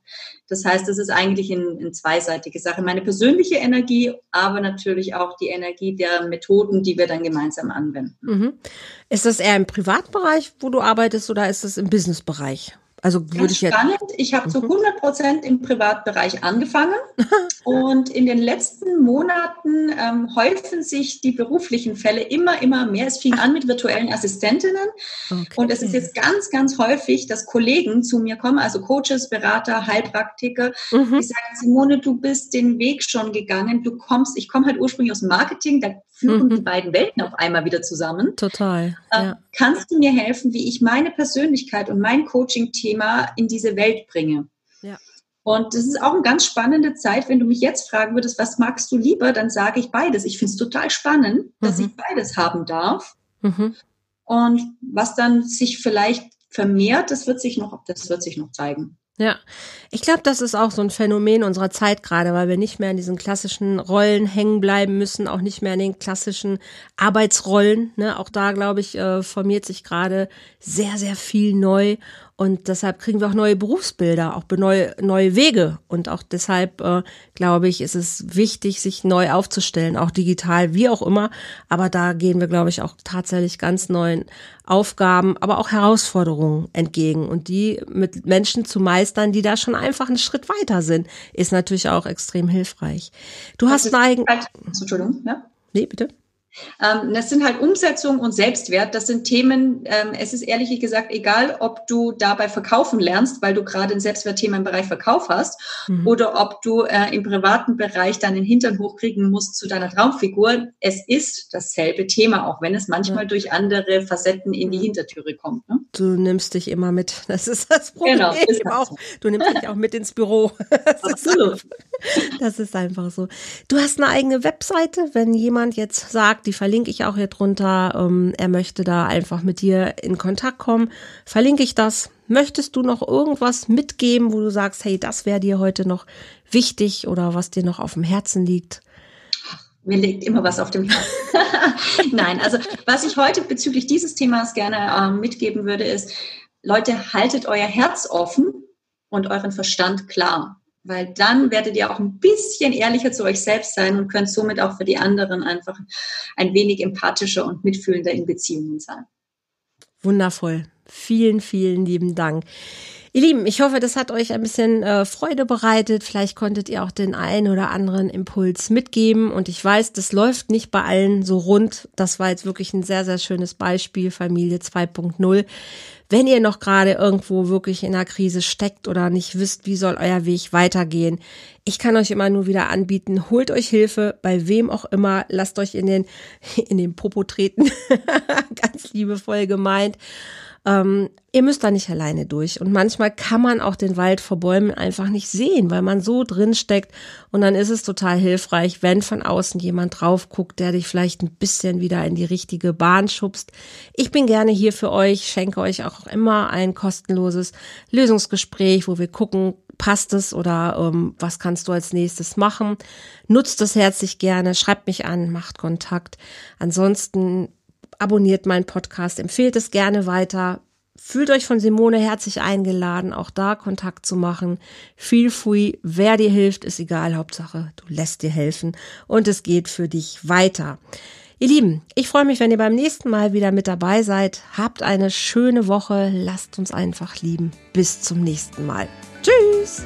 Das heißt, das ist eigentlich eine ein zweiseitige Sache. Meine persönliche Energie, aber natürlich auch die Energie der Methoden, die wir dann gemeinsam anwenden. Mhm. Ist das eher im Privatbereich, wo du arbeitest, oder ist das im Businessbereich? Also würde Ganz ich jetzt spannend. Ich habe mhm. zu 100 Prozent im Privatbereich angefangen und in den letzten Monaten ähm, häufen sich die beruflichen Fälle immer, immer mehr. Es fing an mit virtuellen Assistentinnen okay. und es ist jetzt ganz, ganz häufig, dass Kollegen zu mir kommen, also Coaches, Berater, Heilpraktiker, mhm. die sagen, Simone, du bist den Weg schon gegangen. Du kommst, ich komme halt ursprünglich aus Marketing, da führen mhm. die beiden Welten auf einmal wieder zusammen. Total. Ähm, ja. Kannst du mir helfen, wie ich meine Persönlichkeit und mein Coaching-Thema in diese Welt bringe? Ja. Und das ist auch eine ganz spannende Zeit. Wenn du mich jetzt fragen würdest, was magst du lieber, dann sage ich beides. Ich finde es total spannend, dass mhm. ich beides haben darf. Mhm. Und was dann sich vielleicht vermehrt, das wird sich noch, das wird sich noch zeigen. Ja, ich glaube, das ist auch so ein Phänomen unserer Zeit gerade, weil wir nicht mehr in diesen klassischen Rollen hängen bleiben müssen, auch nicht mehr in den klassischen Arbeitsrollen. Ne? Auch da, glaube ich, äh, formiert sich gerade sehr, sehr viel neu. Und deshalb kriegen wir auch neue Berufsbilder, auch neue, neue Wege. Und auch deshalb, äh, glaube ich, ist es wichtig, sich neu aufzustellen, auch digital, wie auch immer. Aber da gehen wir, glaube ich, auch tatsächlich ganz neuen Aufgaben, aber auch Herausforderungen entgegen. Und die mit Menschen zu meistern, die da schon einfach einen Schritt weiter sind, ist natürlich auch extrem hilfreich. Du hast einen Halt, Entschuldigung, ja? Nee, bitte. Ähm, das sind halt Umsetzung und Selbstwert. Das sind Themen, ähm, es ist ehrlich gesagt egal, ob du dabei verkaufen lernst, weil du gerade ein Selbstwertthema im Bereich Verkauf hast, mhm. oder ob du äh, im privaten Bereich deinen Hintern hochkriegen musst zu deiner Traumfigur. Es ist dasselbe Thema, auch wenn es manchmal ja. durch andere Facetten in die Hintertüre kommt. Ne? Du nimmst dich immer mit. Das ist das Problem. Genau, ist auch. Du nimmst dich auch mit ins Büro. Das Absolut. Ist einfach, das ist einfach so. Du hast eine eigene Webseite, wenn jemand jetzt sagt, die verlinke ich auch hier drunter. Ähm, er möchte da einfach mit dir in Kontakt kommen. Verlinke ich das. Möchtest du noch irgendwas mitgeben, wo du sagst, hey, das wäre dir heute noch wichtig oder was dir noch auf dem Herzen liegt? Mir liegt immer was auf dem Herzen. Nein, also was ich heute bezüglich dieses Themas gerne äh, mitgeben würde, ist, Leute, haltet euer Herz offen und euren Verstand klar weil dann werdet ihr auch ein bisschen ehrlicher zu euch selbst sein und könnt somit auch für die anderen einfach ein wenig empathischer und mitfühlender in Beziehungen sein. Wundervoll. Vielen, vielen lieben Dank. Ihr Lieben, ich hoffe, das hat euch ein bisschen äh, Freude bereitet. Vielleicht konntet ihr auch den einen oder anderen Impuls mitgeben. Und ich weiß, das läuft nicht bei allen so rund. Das war jetzt wirklich ein sehr, sehr schönes Beispiel, Familie 2.0. Wenn ihr noch gerade irgendwo wirklich in einer Krise steckt oder nicht wisst, wie soll euer Weg weitergehen, ich kann euch immer nur wieder anbieten, holt euch Hilfe, bei wem auch immer, lasst euch in den, in den Popo treten, ganz liebevoll gemeint. Ähm, ihr müsst da nicht alleine durch. Und manchmal kann man auch den Wald vor Bäumen einfach nicht sehen, weil man so drin steckt. Und dann ist es total hilfreich, wenn von außen jemand drauf guckt, der dich vielleicht ein bisschen wieder in die richtige Bahn schubst. Ich bin gerne hier für euch, schenke euch auch immer ein kostenloses Lösungsgespräch, wo wir gucken, passt es oder ähm, was kannst du als nächstes machen. Nutzt es herzlich gerne, schreibt mich an, macht Kontakt. Ansonsten abonniert meinen Podcast, empfehlt es gerne weiter. Fühlt euch von Simone herzlich eingeladen, auch da Kontakt zu machen. Feel free, wer dir hilft, ist egal, Hauptsache, du lässt dir helfen und es geht für dich weiter. Ihr Lieben, ich freue mich, wenn ihr beim nächsten Mal wieder mit dabei seid. Habt eine schöne Woche, lasst uns einfach lieben. Bis zum nächsten Mal. Tschüss!